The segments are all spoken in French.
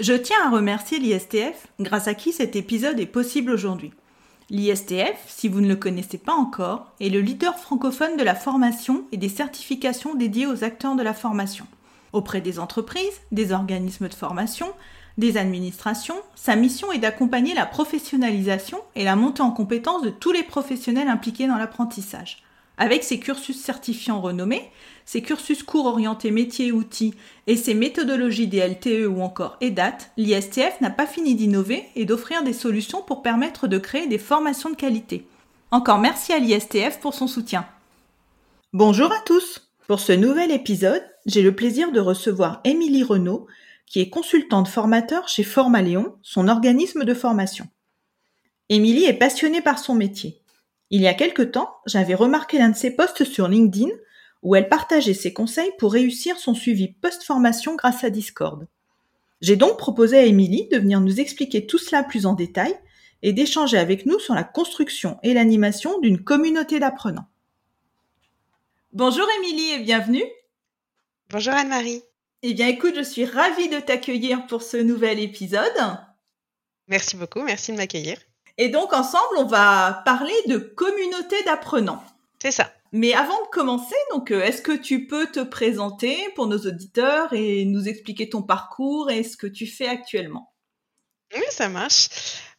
Je tiens à remercier l'ISTF, grâce à qui cet épisode est possible aujourd'hui. L'ISTF, si vous ne le connaissez pas encore, est le leader francophone de la formation et des certifications dédiées aux acteurs de la formation. Auprès des entreprises, des organismes de formation, des administrations, sa mission est d'accompagner la professionnalisation et la montée en compétence de tous les professionnels impliqués dans l'apprentissage. Avec ses cursus certifiants renommés, ses cursus cours orientés métiers et outils et ses méthodologies des LTE ou encore EDAT, l'ISTF n'a pas fini d'innover et d'offrir des solutions pour permettre de créer des formations de qualité. Encore merci à l'ISTF pour son soutien. Bonjour à tous. Pour ce nouvel épisode, j'ai le plaisir de recevoir Émilie Renaud, qui est consultante formateur chez Formaléon, son organisme de formation. Émilie est passionnée par son métier. Il y a quelque temps, j'avais remarqué l'un de ses posts sur LinkedIn où elle partageait ses conseils pour réussir son suivi post-formation grâce à Discord. J'ai donc proposé à Émilie de venir nous expliquer tout cela plus en détail et d'échanger avec nous sur la construction et l'animation d'une communauté d'apprenants. Bonjour Émilie et bienvenue. Bonjour Anne-Marie. Eh bien, écoute, je suis ravie de t'accueillir pour ce nouvel épisode. Merci beaucoup, merci de m'accueillir. Et donc, ensemble, on va parler de communauté d'apprenants. C'est ça. Mais avant de commencer, donc, euh, est-ce que tu peux te présenter pour nos auditeurs et nous expliquer ton parcours et ce que tu fais actuellement? Oui, ça marche.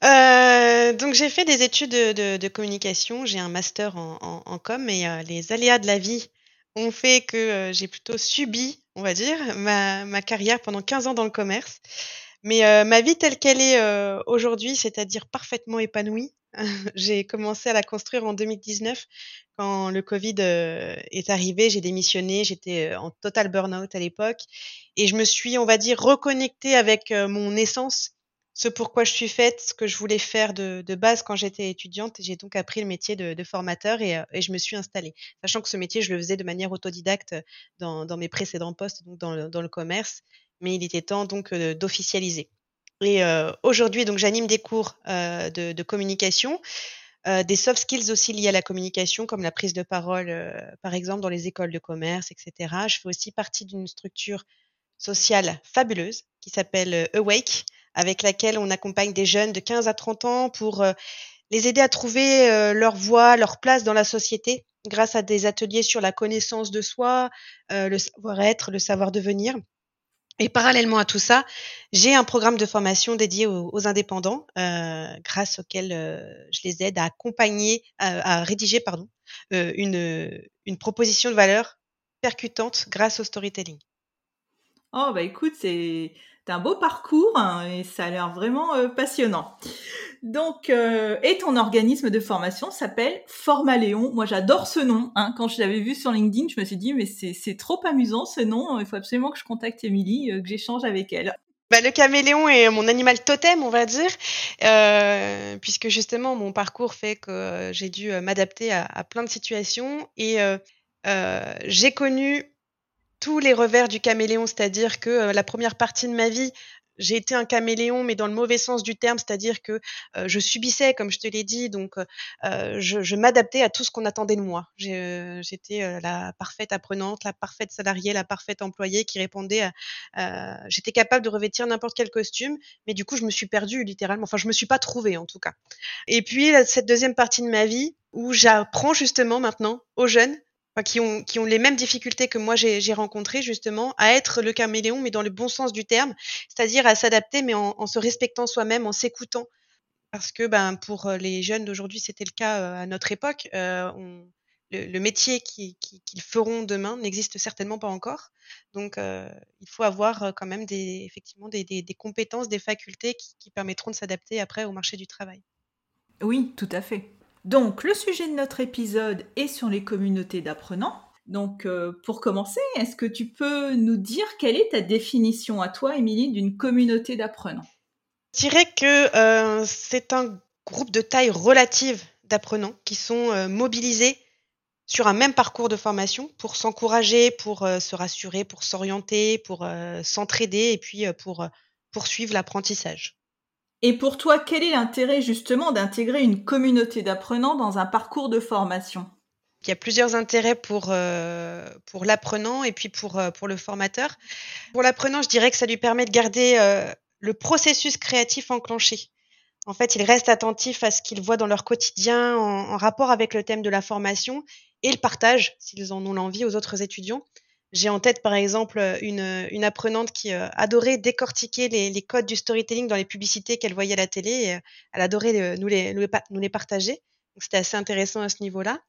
Euh, donc, j'ai fait des études de, communication. J'ai un master en, com et euh, les aléas de la vie ont fait que j'ai plutôt subi on va dire, ma, carrière pendant 15 ans dans le commerce. Mais euh, ma vie telle qu'elle est euh, aujourd'hui, c'est-à-dire parfaitement épanouie, j'ai commencé à la construire en 2019 quand le Covid euh, est arrivé. J'ai démissionné, j'étais en total burn-out à l'époque et je me suis, on va dire, reconnectée avec mon essence ce pourquoi je suis faite, ce que je voulais faire de, base quand j'étais étudiante. J'ai donc appris le métier de, formateur et, euh, et, je me suis installée. Sachant que ce métier, je le faisais de manière autodidacte dans, dans mes précédents postes, donc dans dans le, commerce, mais il était temps donc euh, d'officialiser. Et euh, aujourd'hui, donc j'anime des cours euh, de, communication. Des soft skills aussi liés à la communication, comme la prise de parole, par exemple, dans les écoles de commerce, etc. Je fais aussi partie d'une structure sociale fabuleuse qui s'appelle Awake, avec laquelle on accompagne des jeunes de 15 à 30 ans pour les aider à trouver leur voie, leur place dans la société grâce à des ateliers sur la connaissance de soi, le savoir-être, le savoir-devenir. Et parallèlement à tout ça, j'ai un programme de formation dédié aux, indépendants, grâce auquel je les aide à accompagner, à, rédiger pardon, une, une proposition de valeur percutante grâce au storytelling. Oh bah écoute, c'est un beau parcours hein, et ça a l'air vraiment euh, passionnant. Donc, euh, et ton organisme de formation s'appelle Formaléon. Moi, j'adore ce nom. Hein. Quand je l'avais vu sur LinkedIn, je me suis dit, mais c'est trop amusant ce nom. Il faut absolument que je contacte Émilie, euh, que j'échange avec elle. Bah, le caméléon est mon animal totem, on va dire, puisque justement mon parcours fait que j'ai dû m'adapter à, plein de situations et j'ai connu tous les revers du caméléon, c'est-à-dire que euh, la première partie de ma vie, j'ai été un caméléon, mais dans le mauvais sens du terme, c'est-à-dire que euh, je subissais, comme je te l'ai dit, donc euh, je, m'adaptais à tout ce qu'on attendait de moi. J'étais la parfaite apprenante, la parfaite salariée, la parfaite employée qui répondait à... J'étais capable de revêtir n'importe quel costume, mais du coup, je me suis perdue littéralement. Enfin, je me suis pas trouvée en tout cas. Et puis, cette deuxième partie de ma vie, où j'apprends justement maintenant aux jeunes qui, ont, qui ont les mêmes difficultés que moi j'ai rencontrées justement, à être le caméléon, mais dans le bon sens du terme, c'est-à-dire à, s'adapter, mais en, se respectant soi-même, en s'écoutant. Parce que ben, pour euh, les jeunes d'aujourd'hui, c'était le cas euh, à notre époque. Euh, le, métier qu'ils feront demain n'existe certainement pas encore. Donc, il faut avoir quand même des, effectivement des, des, compétences, des facultés qui, qui permettront de s'adapter après au marché du travail. Oui, tout à fait. Donc, le sujet de notre épisode est sur les communautés d'apprenants. Donc, pour commencer, est-ce que tu peux nous dire quelle est ta définition à toi, Émilie, d'une communauté d'apprenants? Je dirais que c'est un groupe de taille relative d'apprenants qui sont mobilisés sur un même parcours de formation pour s'encourager, pour euh, se rassurer, pour s'orienter, pour euh, s'entraider et puis euh, pour poursuivre l'apprentissage. Et pour toi, quel est l'intérêt justement d'intégrer une communauté d'apprenants dans un parcours de formation? Il y a plusieurs intérêts pour, pour l'apprenant et puis pour, pour le formateur. Pour l'apprenant, je dirais que ça lui permet de garder le processus créatif enclenché. En fait, il reste attentif à ce qu'ils voient dans leur quotidien en, rapport avec le thème de la formation et le partage, s'ils en ont l'envie, aux autres étudiants. J'ai en tête, par exemple, une, une apprenante qui euh, adorait décortiquer les, les, codes du storytelling dans les publicités qu'elle voyait à la télé. Et, euh, elle adorait euh, nous, les, nous, les, partager. C'était assez intéressant à ce niveau-là.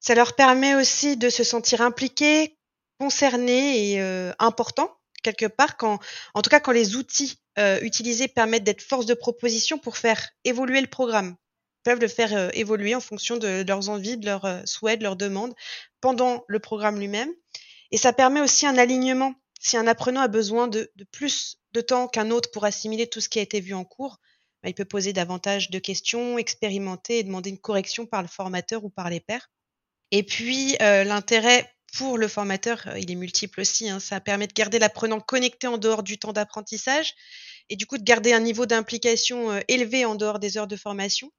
Ça leur permet aussi de se sentir impliqués, concernés et importants, quelque part, quand, en tout cas quand les outils utilisés permettent d'être force de proposition pour faire évoluer le programme peuvent le faire euh, évoluer en fonction de, leurs envies, de leurs euh, souhaits, de leurs demandes pendant le programme lui-même. Et ça permet aussi un alignement. Si un apprenant a besoin de, plus de temps qu'un autre pour assimiler tout ce qui a été vu en cours, bah, il peut poser davantage de questions, expérimenter et demander une correction par le formateur ou par les pairs. Et puis, euh, l'intérêt pour le formateur, il est multiple aussi. Hein. Ça permet de garder l'apprenant connecté en dehors du temps d'apprentissage et du coup de garder un niveau d'implication élevé en dehors des heures de formation.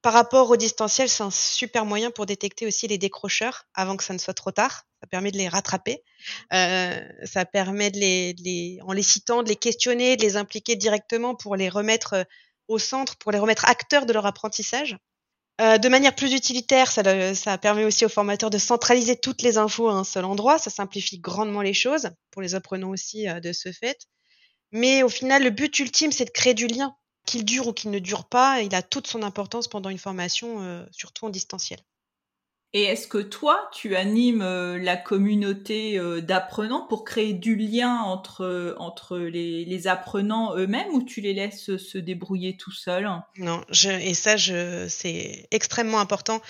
Par rapport au distanciel, c'est un super moyen pour détecter aussi les décrocheurs avant que ça ne soit trop tard. Ça permet de les rattraper. Euh, ça permet de les, en les citant, de les questionner, de les impliquer directement pour les remettre euh, au centre, pour les remettre acteurs de leur apprentissage. Euh, de manière plus utilitaire, ça, ça, permet aussi aux formateurs de centraliser toutes les infos à un seul endroit. Ça simplifie grandement les choses, pour les apprenants aussi de ce fait. Mais au final, le but ultime, c'est de créer du lien qu'il dure ou qu'il ne dure pas, il a toute son importance pendant une formation, euh, surtout en distanciel. Et est-ce que toi, tu animes euh, la communauté euh, d'apprenants pour créer du lien entre, entre les, apprenants eux-mêmes ou tu les laisses se débrouiller tout seuls? Non, et ça, c'est extrêmement important,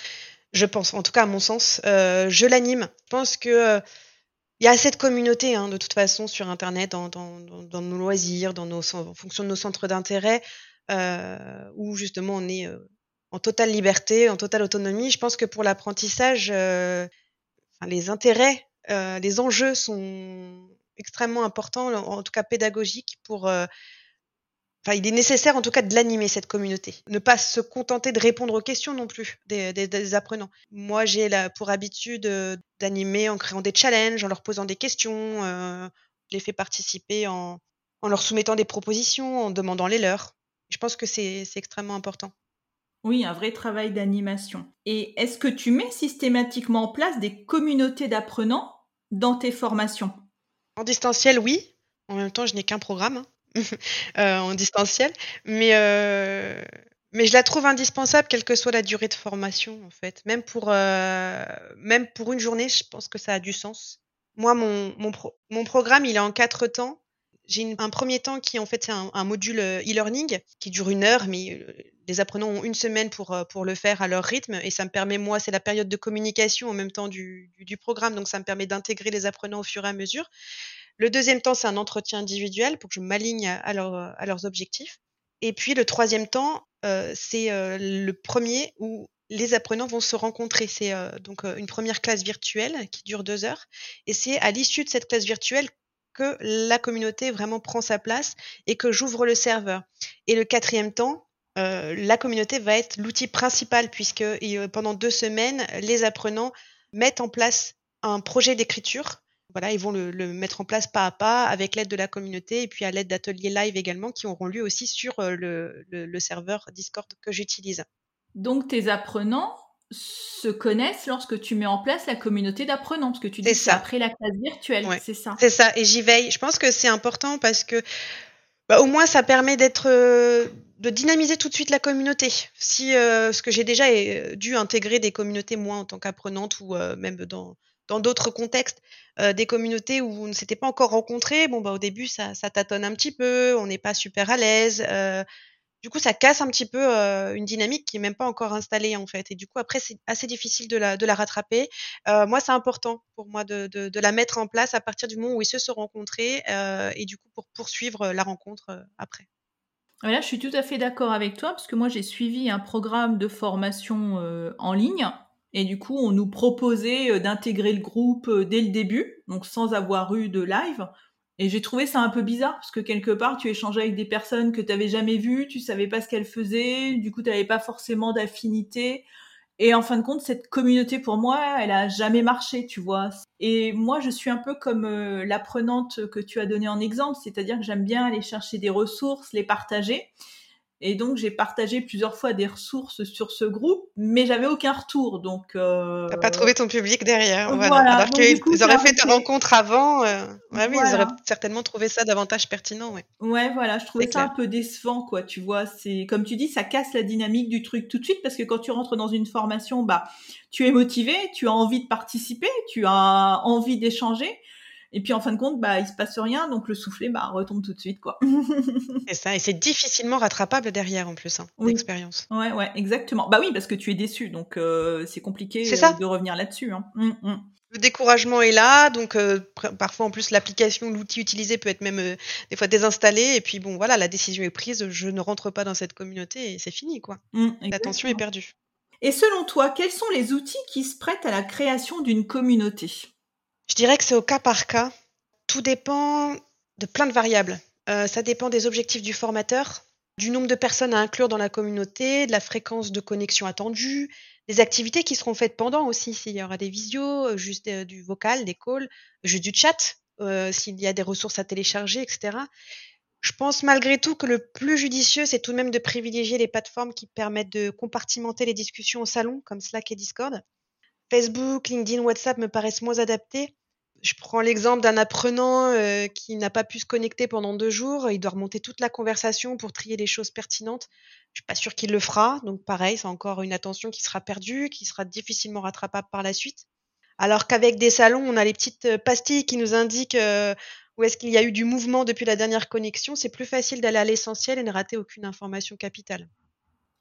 je pense, en tout cas à mon sens. je l'anime. Je pense que il y a assez de communautés, hein, de toute façon, sur Internet, dans, dans, nos loisirs, dans nos, en fonction de nos centres d'intérêt, euh, où justement on est euh, en totale liberté, en totale autonomie. Je pense que pour l'apprentissage, euh, les intérêts, euh, les enjeux sont extrêmement importants, en tout cas pédagogiques, pour Enfin, il est nécessaire en tout cas de l'animer cette communauté. Ne pas se contenter de répondre aux questions non plus des, des, des apprenants. Moi, j'ai pour habitude d'animer en créant des challenges, en leur posant des questions. Euh, je les fais participer en, en leur soumettant des propositions, en demandant les leurs. Je pense que c'est extrêmement important. Oui, un vrai travail d'animation. Et est-ce que tu mets systématiquement en place des communautés d'apprenants dans tes formations? En distanciel, oui. En même temps, je n'ai qu'un programme hein, euh, en distanciel. Mais, euh, mais je la trouve indispensable, quelle que soit la durée de formation, en fait. Même pour, euh, même pour une journée, je pense que ça a du sens. Moi, mon, mon, mon programme, il est en quatre temps. J'ai un premier temps qui en fait c'est un, module euh, e-learning qui dure une heure, mais euh, les apprenants ont une semaine pour, euh, pour le faire à leur rythme et ça me permet, moi, c'est la période de communication en même temps du, du, programme, donc ça me permet d'intégrer les apprenants au fur et à mesure. Le deuxième temps, c'est un entretien individuel pour que je m'aligne à, à leurs objectifs. Et puis le troisième temps, c'est le premier où les apprenants vont se rencontrer. C'est donc une première classe virtuelle qui dure deux heures. Et c'est à l'issue de cette classe virtuelle que la communauté vraiment prend sa place et que j'ouvre le serveur. Et le quatrième temps, euh, la communauté va être l'outil principal puisque pendant deux semaines, les apprenants mettent en place un projet d'écriture. Voilà, ils vont le, mettre en place pas à pas avec l'aide de la communauté et puis à l'aide d'ateliers live également qui auront lieu aussi sur euh, le serveur Discord que j'utilise. Donc tes apprenants se connaissent lorsque tu mets en place la communauté d'apprenants, parce que tu dis ça. après la classe virtuelle, c'est ça. C'est ça, et j'y veille. Je pense que c'est important parce que bah, au moins ça permet d'être euh, de dynamiser tout de suite la communauté. Si euh, ce que j'ai déjà euh, dû intégrer des communautés moi en tant qu'apprenante ou même dans dans d'autres contextes, des communautés où on ne s'était pas encore rencontrés, bon bah au début ça, ça tâtonne un petit peu, on n'est pas super à l'aise du coup, ça casse un petit peu une dynamique qui est même pas encore installée en fait. Et du coup, après, c'est assez difficile de la, rattraper. moi, c'est important pour moi de, la mettre en place à partir du moment où ils se sont rencontrés et du coup pour poursuivre la rencontre après. Là, je suis tout à fait d'accord avec toi parce que moi, j'ai suivi un programme de formation en ligne et du coup, on nous proposait d'intégrer le groupe dès le début, donc sans avoir eu de live. Et j'ai trouvé ça un peu bizarre parce que quelque part, tu échangeais avec des personnes que tu n'avais jamais vues, tu savais pas ce qu'elles faisaient, du coup, tu n'avais pas forcément d'affinité. Et en fin de compte, cette communauté pour moi, elle a jamais marché, tu vois. Et moi, je suis un peu comme euh, l'apprenante que tu as donnée en exemple, c'est-à-dire que j'aime bien aller chercher des ressources, les partager. Et donc, j'ai partagé plusieurs fois des ressources sur ce groupe, mais j'avais aucun retour. Donc, euh... t'as pas trouvé ton public derrière. Voilà. Alors qu'ils auraient fait ta rencontre avant, euh... ouais, oui, ils auraient certainement trouvé ça davantage pertinent. Ouais, ouais voilà, je trouvais ça un peu décevant, quoi. Tu vois, c'est comme tu dis, ça casse la dynamique du truc tout de suite parce que quand tu rentres dans une formation, bah, tu es motivé, tu as envie de participer, tu as envie d'échanger. Et puis en fin de compte, bah il se passe rien, donc le soufflet bah retombe tout de suite quoi. c'est ça, et c'est difficilement rattrapable derrière en plus, hein, l'expérience. Ouais ouais exactement. Bah oui parce que tu es déçu, donc euh, c'est compliqué euh, de revenir là-dessus. Hein. Mmh, mmh. Le découragement est là, donc euh, parfois en plus l'application, l'outil utilisé peut être même des fois désinstallé, et puis bon voilà, la décision est prise, je ne rentre pas dans cette communauté et c'est fini quoi. Mmh, L'attention est perdue. Et selon toi, quels sont les outils qui se prêtent à la création d'une communauté? Je dirais que c'est au cas par cas. Tout dépend de plein de variables. Euh, ça dépend des objectifs du formateur, du nombre de personnes à inclure dans la communauté, de la fréquence de connexion attendue, des activités qui seront faites pendant aussi, s'il y aura des visios, euh, juste euh, du vocal, des calls, juste du chat, s'il y a des ressources à télécharger, etc. Je pense malgré tout que le plus judicieux, c'est tout de même de privilégier les plateformes qui permettent de compartimenter les discussions au salon, comme Slack et Discord. Facebook, LinkedIn, WhatsApp me paraissent moins adaptés. Je prends l'exemple d'un apprenant euh, qui n'a pas pu se connecter pendant deux jours. Il doit remonter toute la conversation pour trier les choses pertinentes. Je suis pas sûre qu'il le fera. Donc pareil, c'est encore une attention qui sera perdue, qui sera difficilement rattrapable par la suite. Alors qu'avec des salons, on a les petites euh, pastilles qui nous indiquent euh, où est-ce qu'il y a eu du mouvement depuis la dernière connexion. C'est plus facile d'aller à l'essentiel et ne rater aucune information capitale.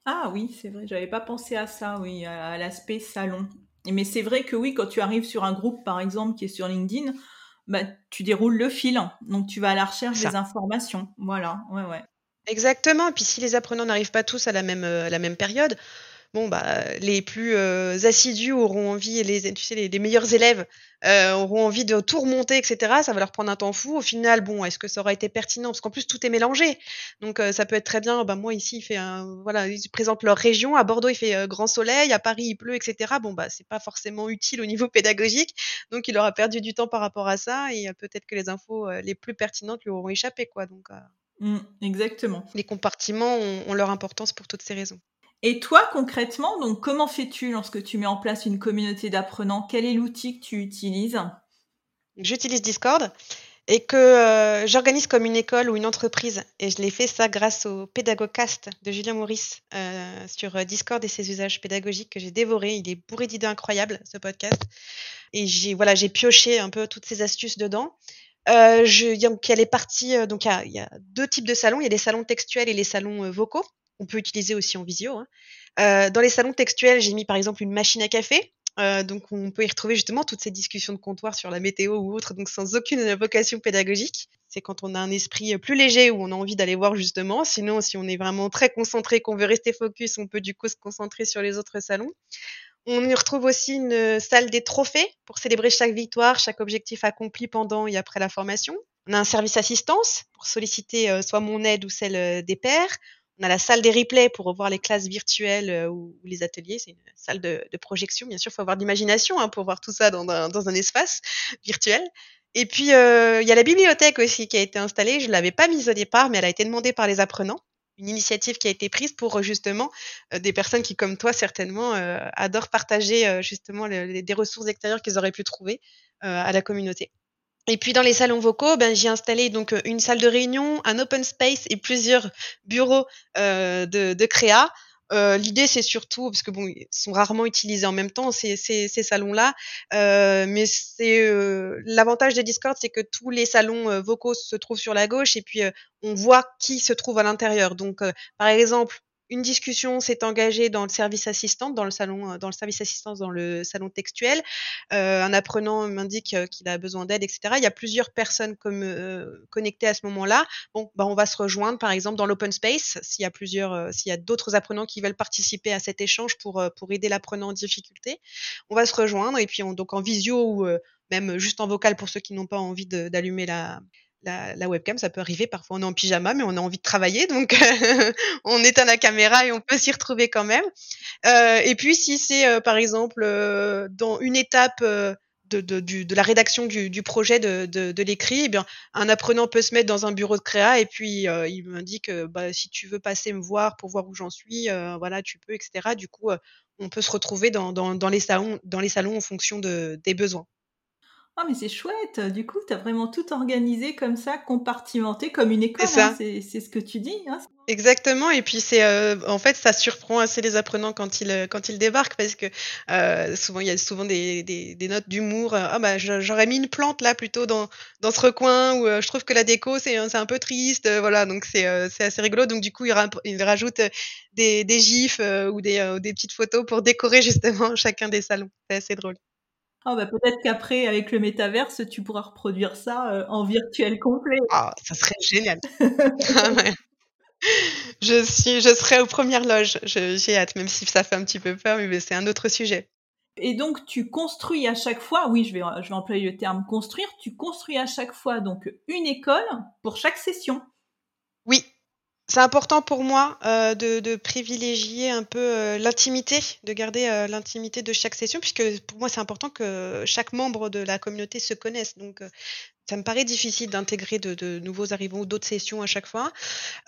Ah oui, c'est vrai, j'avais pas pensé à ça, oui, à l'aspect salon. Mais c'est vrai que oui, quand tu arrives sur un groupe, par exemple, qui est sur LinkedIn, bah, tu déroules le fil. Donc, tu vas à la recherche des informations. Voilà, ouais, ouais. Exactement. Et puis, si les apprenants n'arrivent pas tous à la même, euh, à la même période, bon bah les plus euh, assidus auront envie, les tu sais les, meilleurs élèves euh, auront envie de tout remonter, etc. Ça va leur prendre un temps fou. Au final, bon, est-ce que ça aura été pertinent? Parce qu'en plus tout est mélangé, donc euh, ça peut être très bien. Bah moi ici, il fait un, voilà, ils présentent leur région. À Bordeaux, il fait grand soleil. À Paris, il pleut, etc. Bon bah c'est pas forcément utile au niveau pédagogique, donc il aura perdu du temps par rapport à ça et peut-être que les infos les plus pertinentes lui auront échappé, quoi. Donc mmh, exactement. Les compartiments ont leur importance pour toutes ces raisons. Et toi, concrètement, donc comment fais-tu lorsque tu mets en place une communauté d'apprenants? Quel est l'outil que tu utilises? J'utilise Discord et que euh, j'organise comme une école ou une entreprise. Et je l'ai fait ça grâce au Pédagogcast de Julien Maurice euh, sur euh, Discord et ses usages pédagogiques que j'ai dévoré. Il est bourré d'idées incroyables, ce podcast. Et j'ai voilà, j'ai pioché un peu toutes ces astuces dedans. donc il y a les parties, donc il y a, deux types de salons. Il y a les salons textuels et les salons vocaux on peut utiliser aussi en visio. Hein. Euh, dans les salons textuels, j'ai mis par exemple une machine à café. Euh, donc on peut y retrouver justement toutes ces discussions de comptoir sur la météo ou autre, donc sans aucune vocation pédagogique. C'est quand on a un esprit plus léger où on a envie d'aller voir justement. Sinon, si on est vraiment très concentré, qu'on veut rester focus, on peut du coup se concentrer sur les autres salons. On y retrouve aussi une salle des trophées pour célébrer chaque victoire, chaque objectif accompli pendant et après la formation. On a un service assistance pour solliciter euh, soit mon aide ou celle des pairs. On a la salle des replays pour revoir les classes virtuelles euh, ou, les ateliers. C'est une salle de, projection. Bien sûr, il faut avoir de l'imagination hein, pour voir tout ça dans un, espace virtuel. Et puis, euh, il y a la bibliothèque aussi qui a été installée. Je ne l'avais pas mise au départ, mais elle a été demandée par les apprenants. Une initiative qui a été prise pour justement euh, des personnes qui, comme toi, certainement, adorent partager justement des ressources extérieures qu'ils auraient pu trouver à la communauté. Et puis dans les salons vocaux, ben, j'ai installé donc une salle de réunion, un open space et plusieurs bureaux euh, de, de créa Euh, l'idée, c'est surtout, parce que bon, ils sont rarement utilisés en même temps, ces, ces, ces salons-là, euh, mais c'est euh, l'avantage de Discord, c'est que tous les salons vocaux se trouvent sur la gauche et puis on voit qui se trouve à l'intérieur. Donc, par exemple, une discussion s'est engagée dans le service assistant, dans le salon, euh, dans le service assistance, dans le salon textuel. Euh, un apprenant m'indique euh, qu'il a besoin d'aide, etc. Il y a plusieurs personnes comme euh, connectées à ce moment-là. Bon, bah, on va se rejoindre, par exemple, dans l'open space, s'il y a plusieurs, euh, s'il y a d'autres apprenants qui veulent participer à cet échange pour pour aider l'apprenant en difficulté. On va se rejoindre et puis on, donc en visio ou même juste en vocal pour ceux qui n'ont pas envie d'allumer la la, la, webcam, ça peut arriver. Parfois, on est en pyjama, mais on a envie de travailler, donc on éteint la caméra et on peut s'y retrouver quand même. Euh, et puis, si c'est euh, par exemple euh, dans une étape de, la rédaction du, projet de, de l'écrit, eh bien, un apprenant peut se mettre dans un bureau de créa et puis il m'indique bah, si tu veux passer me voir pour voir où j'en suis, voilà, tu peux, etc. Du coup, on peut se retrouver dans, dans, dans, les salons, dans les salons en fonction de, des besoins. Ah, mais c'est chouette. Du coup, tu as vraiment tout organisé comme ça, compartimenté comme une école. C'est hein. c'est ce que tu dis. Hein. Exactement. Et puis c'est euh, en fait ça surprend assez les apprenants quand ils quand ils débarquent parce que euh, souvent il y a souvent des, des, des notes d'humour. Ah bah j'aurais mis une plante là plutôt dans dans ce recoin où euh, je trouve que la déco c'est un peu triste. voilà donc c'est assez rigolo. Donc du coup ils, ils rajoutent des des gifs ou des des petites photos pour décorer justement chacun des salons. C'est assez drôle. Oh bah peut-être qu'après, avec le métaverse, tu pourras reproduire ça euh, en virtuel complet. Ah, ça serait génial. ah ouais. Je suis, je serai aux premières loges. J'ai hâte, même si ça fait un petit peu peur, mais c'est un autre sujet. Et donc, tu construis à chaque fois, oui, je vais, je vais employer le terme construire, tu construis à chaque fois donc une école pour chaque session. C'est important pour moi euh, de, privilégier un peu euh, l'intimité, de garder euh, l'intimité de chaque session, puisque pour moi c'est important que chaque membre de la communauté se connaisse. Ça me paraît difficile d'intégrer de, nouveaux arrivants ou d'autres sessions à chaque fois.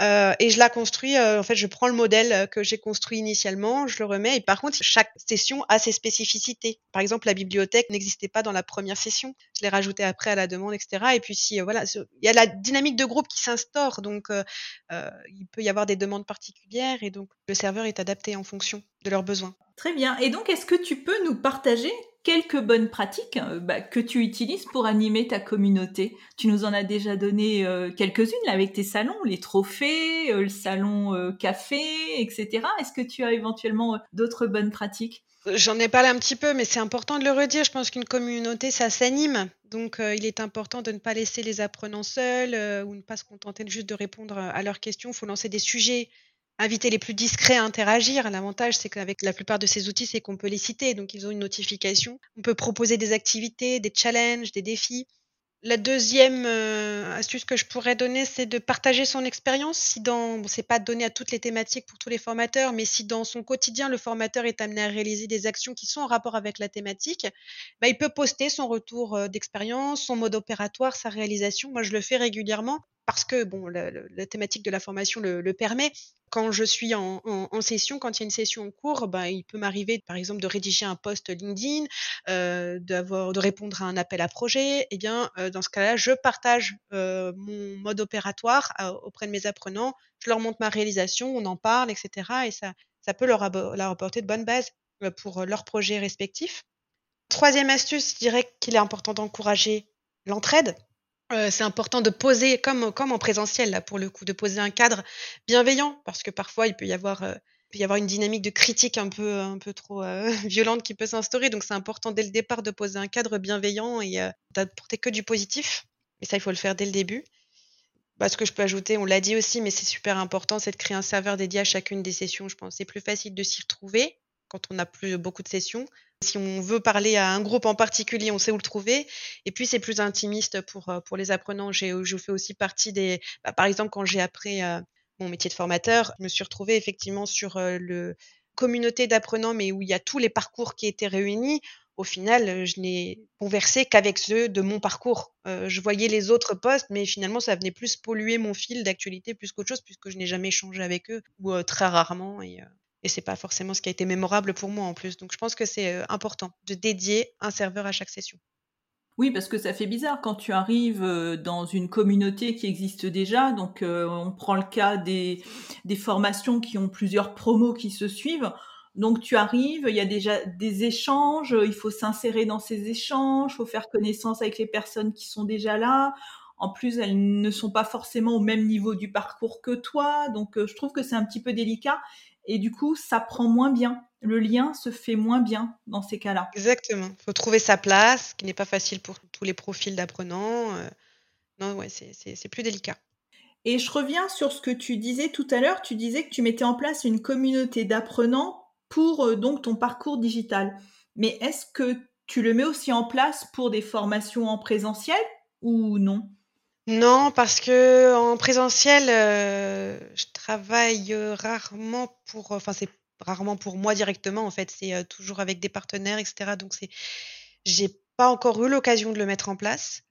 Euh, et je la construis, euh, en fait, je prends le modèle que j'ai construit initialement, je le remets. Et par contre, chaque session a ses spécificités. Par exemple, la bibliothèque n'existait pas dans la première session. Je l'ai rajoutée après à la demande, etc. Et puis, euh, voilà, il y a la dynamique de groupe qui s'instaure. Donc, euh, euh, il peut y avoir des demandes particulières. Et donc, le serveur est adapté en fonction de leurs besoins. Très bien. Et donc, est-ce que tu peux nous partager quelques bonnes pratiques euh, bah, que tu utilises pour animer ta communauté. Tu nous en as déjà donné euh, quelques-unes avec tes salons, les trophées, euh, le salon café, etc. Est-ce que tu as éventuellement d'autres bonnes pratiques? J'en ai parlé un petit peu, mais c'est important de le redire. Je pense qu'une communauté, ça s'anime. Donc, il est important de ne pas laisser les apprenants seuls ou ne pas se contenter juste de répondre à leurs questions. Il faut lancer des sujets inviter les plus discrets à interagir. L'avantage, c'est qu'avec la plupart de ces outils, c'est qu'on peut les citer, donc ils ont une notification. On peut proposer des activités, des challenges, des défis. La deuxième euh, astuce que je pourrais donner, c'est de partager son expérience. Si dans, bon, c'est pas donné à toutes les thématiques pour tous les formateurs, mais si dans son quotidien le formateur est amené à réaliser des actions qui sont en rapport avec la thématique, bah, il peut poster son retour euh, d'expérience, son mode opératoire, sa réalisation. Moi, je le fais régulièrement parce que bon, la, la thématique de la formation le, le permet quand je suis en, en, en, session, quand il y a une session en cours, ben, il peut m'arriver, par exemple, de rédiger un post LinkedIn, euh, d'avoir, de répondre à un appel à projet. Eh bien, euh, dans ce cas-là, je partage euh, mon mode opératoire euh, auprès de mes apprenants. Je leur montre ma réalisation, on en parle, etc. Et ça, ça peut leur, leur apporter de bonnes bases euh, pour leurs projets respectifs. Troisième astuce, je dirais qu'il est important d'encourager l'entraide. Euh, c'est important de poser, comme, en présentiel, là, pour le coup, de poser un cadre bienveillant, parce que parfois, il peut y avoir, euh, une dynamique de critique un peu, trop euh, violente qui peut s'instaurer. Donc, c'est important dès le départ de poser un cadre bienveillant et d'apporter que du positif. Et ça, il faut le faire dès le début. Bah, ce que je peux ajouter, on l'a dit aussi, mais c'est super important, c'est de créer un serveur dédié à chacune des sessions. Je pense c'est plus facile de s'y retrouver quand on n'a plus beaucoup de sessions. Si on veut parler à un groupe en particulier, on sait où le trouver. Et puis, c'est plus intimiste pour, euh, pour les apprenants. Je fais aussi partie des... Bah, par exemple, quand j'ai appris euh, mon métier de formateur, je me suis retrouvée effectivement sur euh, le communauté d'apprenants, mais où il y a tous les parcours qui étaient réunis. Au final, je n'ai conversé qu'avec ceux de mon parcours. Je voyais les autres posts, mais finalement, ça venait plus polluer mon fil d'actualité plus qu'autre chose, puisque je n'ai jamais échangé avec eux, ou très rarement. Et, et c'est pas forcément ce qui a été mémorable pour moi en plus. Donc je pense que c'est important de dédier un serveur à chaque session. Oui, parce que ça fait bizarre quand tu arrives dans une communauté qui existe déjà. Donc, on prend le cas des, formations qui ont plusieurs promos qui se suivent. Donc, tu arrives, il y a déjà des échanges, il faut s'insérer dans ces échanges, il faut faire connaissance avec les personnes qui sont déjà là. En plus, elles ne sont pas forcément au même niveau du parcours que toi. Donc, je trouve que c'est un petit peu délicat. Et du coup, ça prend moins bien le lien se fait moins bien dans ces cas-là. Exactement. Il faut trouver sa place, ce qui n'est pas facile pour tous les profils d'apprenants. Euh. non, ouais, c'est plus délicat. Et je reviens sur ce que tu disais tout à l'heure. Tu disais que tu mettais en place une communauté d'apprenants pour euh, donc ton parcours digital. Mais est-ce que tu le mets aussi en place pour des formations en présentiel ou non? Non, parce que en présentiel, euh, je travaille rarement pour. Enfin, c'est rarement pour moi directement en fait, c'est toujours avec des partenaires, etc. Donc c'est, j'ai pas encore eu l'occasion de le mettre en place.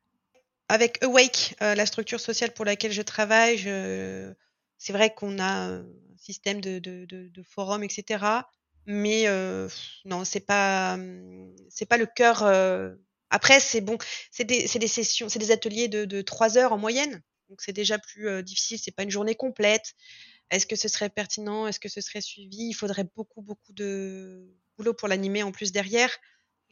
Avec Awake, la structure sociale pour laquelle je travaille, je... c'est vrai qu'on a un système de, de, etc. Mais non, c'est pas, c'est pas le cœur. Après, c'est bon, c'est des, des, sessions, c'est des ateliers de, de 3 heures en moyenne. Donc c'est déjà plus difficile, c'est pas une journée complète. Est-ce que ce serait pertinent? Est-ce que ce serait suivi? Il faudrait beaucoup, beaucoup de boulot pour l'animer en plus derrière.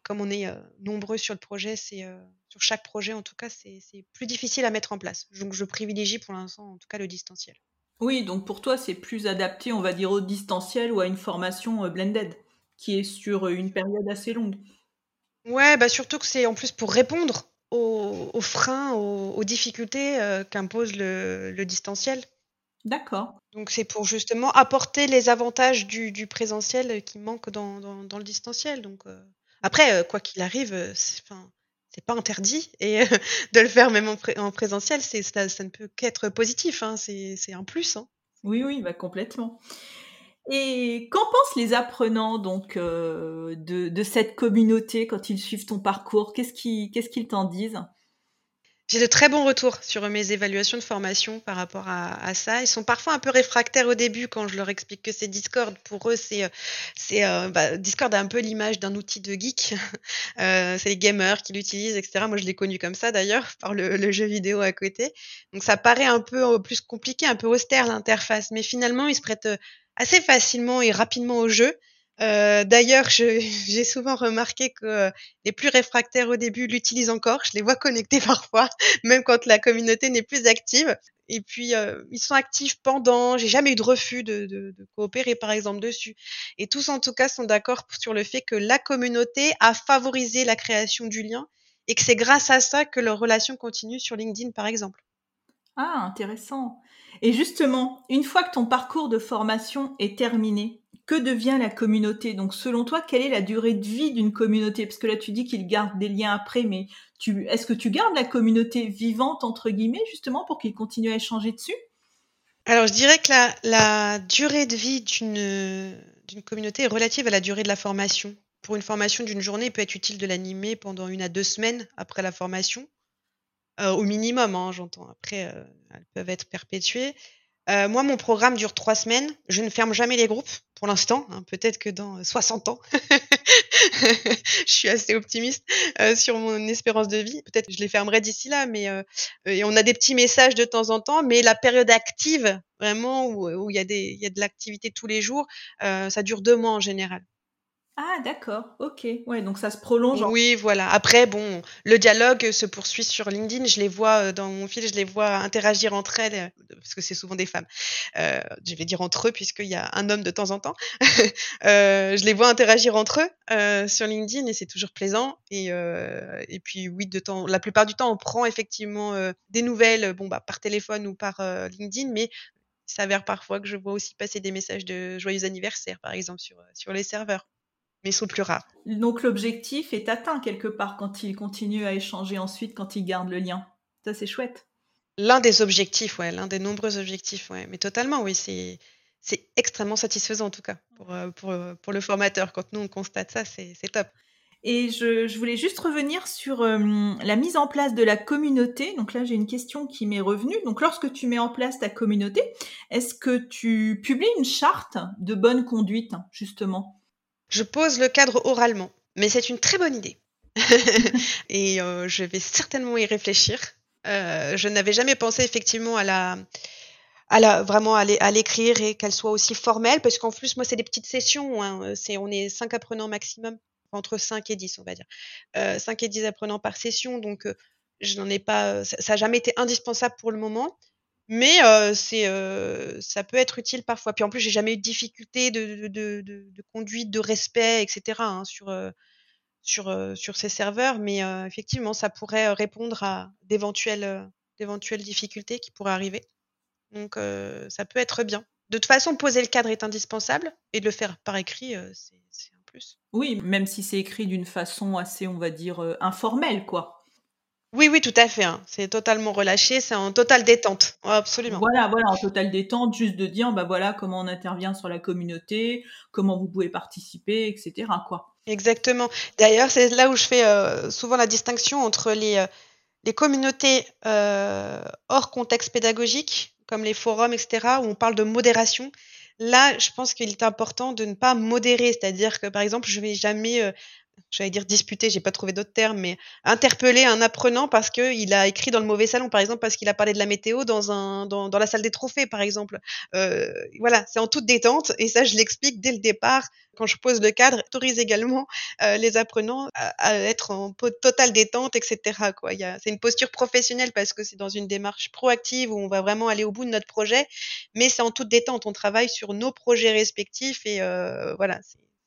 comme on est euh, nombreux sur le projet, c'est euh, sur chaque projet en tout cas, c'est plus difficile à mettre en place. Donc je privilégie pour l'instant en tout cas le distanciel. Oui, donc pour toi, c'est plus adapté, on va dire, au distanciel ou à une formation euh, blended, qui est sur une période assez longue. Ouais, bah surtout que c'est en plus pour répondre aux, freins, aux, difficultés qu'impose le distanciel. D'accord. Donc c'est pour justement apporter les avantages du, présentiel qui manquent dans, le distanciel. Donc euh, après, euh, quoi qu'il arrive, euh, c'est, c'est pas interdit et de le faire même en, présentiel, c'est ça, ne peut qu'être positif. Hein. c'est, un plus. Hein. Oui, oui, bah complètement. Et qu'en pensent les apprenants donc de, cette communauté quand ils suivent ton parcours? Qu'est-ce qu'ils t'en disent? J'ai de très bons retours sur mes évaluations de formation par rapport à, ça. Ils sont parfois un peu réfractaires au début quand je leur explique que c'est Discord. Pour eux, c'est, euh, euh, bah, Discord a un peu l'image d'un outil de geek. Euh, c'est les gamers qui l'utilisent, etc. Moi, je l'ai connu comme ça d'ailleurs par le, le, jeu vidéo à côté. Donc, ça paraît un peu plus compliqué, un peu austère l'interface, mais finalement, ils se prêtent assez facilement et rapidement au jeu. Euh, d'ailleurs, j'ai souvent remarqué que euh, les plus réfractaires au début l'utilisent encore. Je les vois connectés parfois, même quand la communauté n'est plus active. Et puis, euh, ils sont actifs pendant. J'ai jamais eu de refus de, de, de, coopérer, par exemple, dessus. Et tous, en tout cas, sont d'accord sur le fait que la communauté a favorisé la création du lien et que c'est grâce à ça que leur relation continue sur LinkedIn, par exemple. Ah, intéressant. Et justement, une fois que ton parcours de formation est terminé, que devient la communauté? Donc, selon toi, quelle est la durée de vie d'une communauté? Parce que là, tu dis qu'il garde des liens après, mais tu, est-ce que tu gardes la communauté vivante, entre guillemets, justement, pour qu'ils continuent à échanger dessus? Alors, je dirais que la, la durée de vie d'une, d'une communauté est relative à la durée de la formation. Pour une formation d'une journée, il peut être utile de l'animer pendant une à deux semaines après la formation. Euh, au minimum, hein, j'entends. Après, euh, elles peuvent être perpétuées. Euh, moi, mon programme dure trois semaines. Je ne ferme jamais les groupes pour l'instant. Hein. Peut-être que dans 60 ans, je suis assez optimiste euh, sur mon espérance de vie. Peut-être que je les fermerai d'ici là, mais euh, et on a des petits messages de temps en temps. Mais la période active, vraiment où il y a des, il y a de l'activité tous les jours, ça dure deux mois en général. Ah d'accord, ok. Ouais, donc ça se prolonge. Oui, voilà. Après, bon, le dialogue se poursuit sur LinkedIn. Je les vois euh, dans mon fil, je les vois interagir entre elles, euh, parce que c'est souvent des femmes. Euh, je vais dire entre eux, puisqu'il y a un homme de temps en temps. je les vois interagir entre eux sur LinkedIn et c'est toujours plaisant. Et, et puis oui, de temps, la plupart du temps, on prend effectivement des nouvelles, bon bah par téléphone ou par LinkedIn, mais il s'avère parfois que je vois aussi passer des messages de joyeux anniversaire, par exemple, sur, sur les serveurs mais sont plus rares. Donc l'objectif est atteint quelque part quand ils continuent à échanger ensuite, quand ils gardent le lien. Ça, c'est chouette. L'un des objectifs, ouais, l'un des nombreux objectifs, ouais. Mais totalement, oui, c'est, c'est extrêmement satisfaisant en tout cas pour, euh, pour, euh, pour le formateur. Quand nous, on constate ça, c'est, c'est top. Et je, je, voulais juste revenir sur euh, la mise en place de la communauté. Donc là, j'ai une question qui m'est revenue. Donc lorsque tu mets en place ta communauté, est-ce que tu publies une charte de bonne conduite, justement? Je pose le cadre oralement, mais c'est une très bonne idée. et je vais certainement y réfléchir. je n'avais jamais pensé effectivement à la, à la, vraiment à l'écrire et qu'elle soit aussi formelle, parce qu'en plus, moi, c'est des petites sessions. Hein, c'est, on est cinq apprenants maximum, entre 5 et 10, on va dire. Euh, 5 et 10 apprenants par session, donc je n'en ai pas, ça n'a jamais été indispensable pour le moment. Mais ça peut être utile parfois. Puis en plus, j'ai jamais eu de difficulté de, de, conduite, de respect, etc. Hein, sur, sur, sur ces serveurs. Mais effectivement, ça pourrait répondre à d'éventuelles, d'éventuelles difficultés qui pourraient arriver. Donc ça peut être bien. De toute façon, poser le cadre est indispensable et de le faire par écrit, c'est un plus. Oui, même si c'est écrit d'une façon assez, on va dire, informelle, quoi. Oui, oui, tout à fait. Hein. C'est totalement relâché, c'est en totale détente. absolument. Voilà, voilà, en totale détente, juste de dire, bah voilà, comment on intervient sur la communauté, comment vous pouvez participer, etc. Quoi. Exactement. D'ailleurs, c'est là où je fais souvent la distinction entre les, les communautés hors contexte pédagogique comme les forums, etc., où on parle de modération. Là, je pense qu'il est important de ne pas modérer, c'est-à-dire que par exemple, je vais jamais euh, j'allais dire disputer, j'ai pas trouvé d'autres termes, mais interpeller un apprenant parce qu'il a écrit dans le mauvais salon, par exemple, parce qu'il a parlé de la météo dans, un, dans, dans la salle des trophées, par exemple. Euh, voilà, c'est en toute détente, et ça, je l'explique dès le départ, quand je pose le cadre, autorise également euh, les apprenants à, être en totale détente, etc. C'est une posture professionnelle parce que c'est dans une démarche proactive où on va vraiment aller au bout de notre projet, mais c'est en toute détente, on travaille sur nos projets respectifs, et euh, voilà,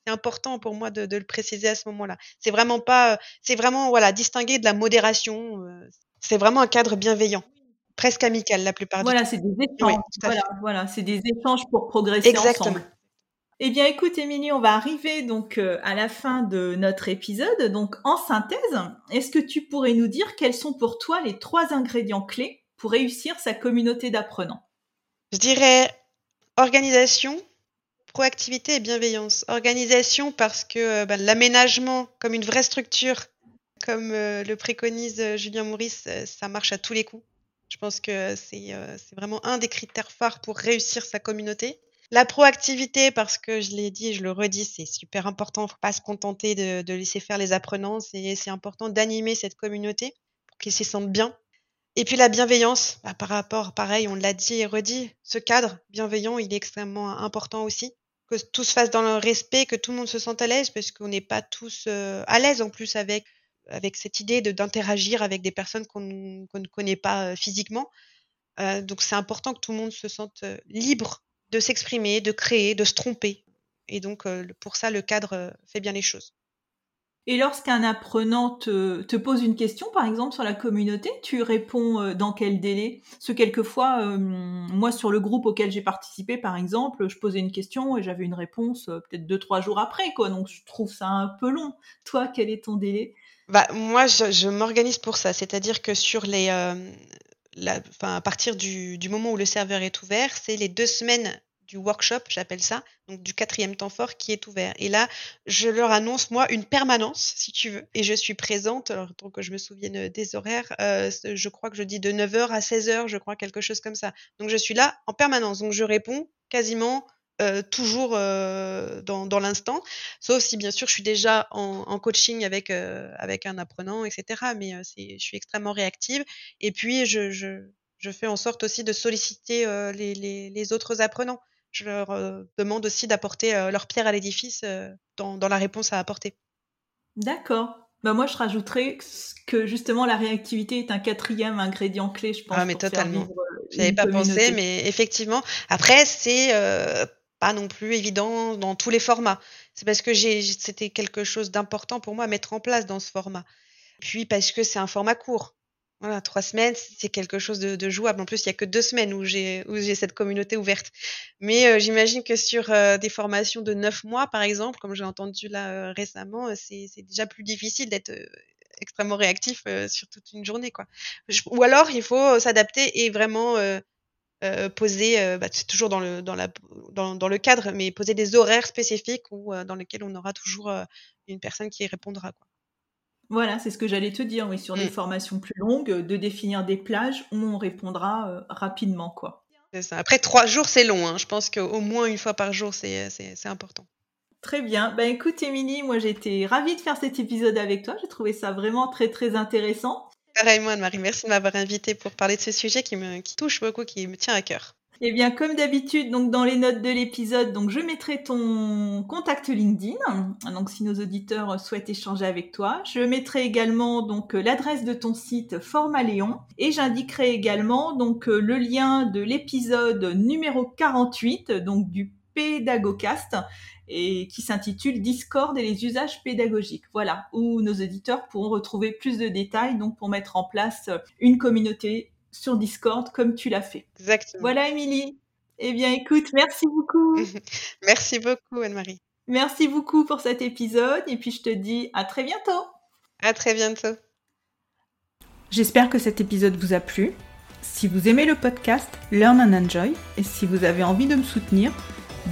important pour moi de, le préciser à ce moment-là. C'est vraiment pas, c'est vraiment voilà distinguer de la modération. Euh, c'est vraiment un cadre bienveillant, presque amical la plupart voilà, du temps. Voilà, c'est des échanges. voilà, voilà c'est des échanges pour progresser Exactement. ensemble. Eh bien, écoute, Émilie, on va arriver donc euh, à la fin de notre épisode. Donc, en synthèse, est-ce que tu pourrais nous dire quels sont pour toi les trois ingrédients clés pour réussir sa communauté d'apprenants? Je dirais organisation, proactivité et bienveillance. Organisation parce que euh, bah, l'aménagement comme une vraie structure, comme euh, le préconise euh, Julien Maurice, ça marche à tous les coups. Je pense que c'est vraiment un des critères phares pour réussir sa communauté. La proactivité, parce que je l'ai dit je le redis, c'est super important. Il ne faut pas se contenter de, laisser faire les apprenants. C'est important d'animer cette communauté pour qu'ils s'y sentent bien. Et puis la bienveillance, bah, par rapport, pareil, on l'a dit et redit, ce cadre bienveillant, il est extrêmement important aussi que tout se fasse dans le respect, que tout le monde se sente à l'aise, parce qu'on n'est pas tous euh, à l'aise en plus avec, cette idée d'interagir avec des personnes qu'on, ne connaît pas euh, physiquement. Euh, donc c'est important que tout le monde se sente libre de s'exprimer, de créer, de se tromper. Et donc pour ça, le cadre fait bien les choses. Et lorsqu'un apprenant te, pose une question, par exemple, sur la communauté, tu réponds euh, dans quel délai? Parce que quelquefois, euh, moi, sur le groupe auquel j'ai participé, par exemple, je posais une question et j'avais une réponse euh, peut-être deux, trois jours après, quoi. Donc, je trouve ça un peu long. Toi, quel est ton délai? Bah, Moi, je, m'organise pour ça. C'est-à-dire que sur les... À partir du, moment où le serveur est ouvert, c'est les deux semaines du workshop, j'appelle ça, donc du quatrième temps fort qui est ouvert. Et là, je leur annonce, moi, une permanence, si tu veux, et je suis présente, alors pour que je me souvienne des horaires, euh, je crois que je dis de 9h à 16h, je crois, quelque chose comme ça. Donc je suis là en permanence, donc je réponds quasiment euh, toujours euh, dans, l'instant, sauf si bien sûr je suis déjà en, coaching avec, avec un apprenant, etc. Mais je suis extrêmement réactive. Et puis je, je, fais en sorte aussi de solliciter les, les, autres apprenants je leur euh, demande aussi d'apporter euh, leur pierre à l'édifice euh, dans, dans, la réponse à apporter. D'accord. Bah moi, je rajouterais que justement la réactivité est un quatrième ingrédient clé, je pense. Ah, mais totalement. J'avais pas pensé, mais effectivement. Après, c'est pas non plus évident dans tous les formats. C'est parce que c'était quelque chose d'important pour moi à mettre en place dans ce format. Puis parce que c'est un format court. Voilà, trois semaines, c'est quelque chose de, jouable. En plus, il y a que deux semaines où j'ai où j'ai cette communauté ouverte. Mais euh, j'imagine que sur euh, des formations de neuf mois, par exemple, comme j'ai entendu là euh, récemment, c'est déjà plus difficile d'être extrêmement réactif sur toute une journée, quoi. ou alors, il faut s'adapter et vraiment poser, bah, c'est toujours dans le dans la dans, dans, le cadre, mais poser des horaires spécifiques ou dans lesquels on aura toujours une personne qui répondra, quoi. Voilà, c'est ce que j'allais te dire, oui, sur des mm. formations plus longues, de définir des plages où on répondra euh, rapidement, quoi. Ça. Après, trois jours, c'est long. Hein. Je pense qu'au moins une fois par jour, c'est important. Très bien. Ben écoute, Émilie, moi j'étais ravie de faire cet épisode avec toi. J'ai trouvé ça vraiment très très intéressant. Pareillement, Anne-Marie, merci de m'avoir invité pour parler de ce sujet qui me qui touche beaucoup, qui me tient à cœur. Eh bien, comme d'habitude, donc dans les notes de l'épisode, donc je mettrai ton contact LinkedIn. Donc, si nos auditeurs souhaitent échanger avec toi, je mettrai également donc l'adresse de ton site Formaléon et j'indiquerai également donc le lien de l'épisode numéro 48, donc du Pédagogcast et qui s'intitule Discord et les usages pédagogiques. Voilà, où nos auditeurs pourront retrouver plus de détails donc pour mettre en place une communauté sur Discord comme tu l'as fait. Exactement. Voilà, Émilie. Eh bien, écoute, merci beaucoup. merci beaucoup, Anne-Marie. Merci beaucoup pour cet épisode et puis je te dis à très bientôt. À très bientôt. J'espère que cet épisode vous a plu. Si vous aimez le podcast Learn and Enjoy et si vous avez envie de me soutenir,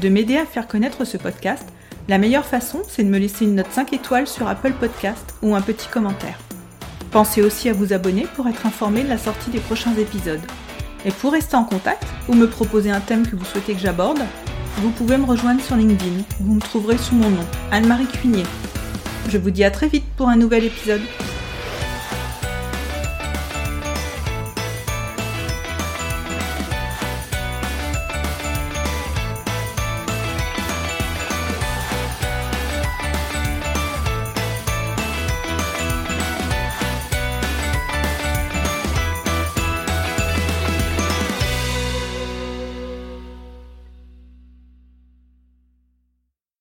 de m'aider à faire connaître ce podcast, la meilleure façon, c'est de me laisser une note 5 étoiles sur Apple Podcast ou un petit commentaire. Pensez aussi à vous abonner pour être informé de la sortie des prochains épisodes. Et pour rester en contact ou me proposer un thème que vous souhaitez que j'aborde, vous pouvez me rejoindre sur LinkedIn. Vous me trouverez sous mon nom, Anne-Marie Cuinier. Je vous dis à très vite pour un nouvel épisode.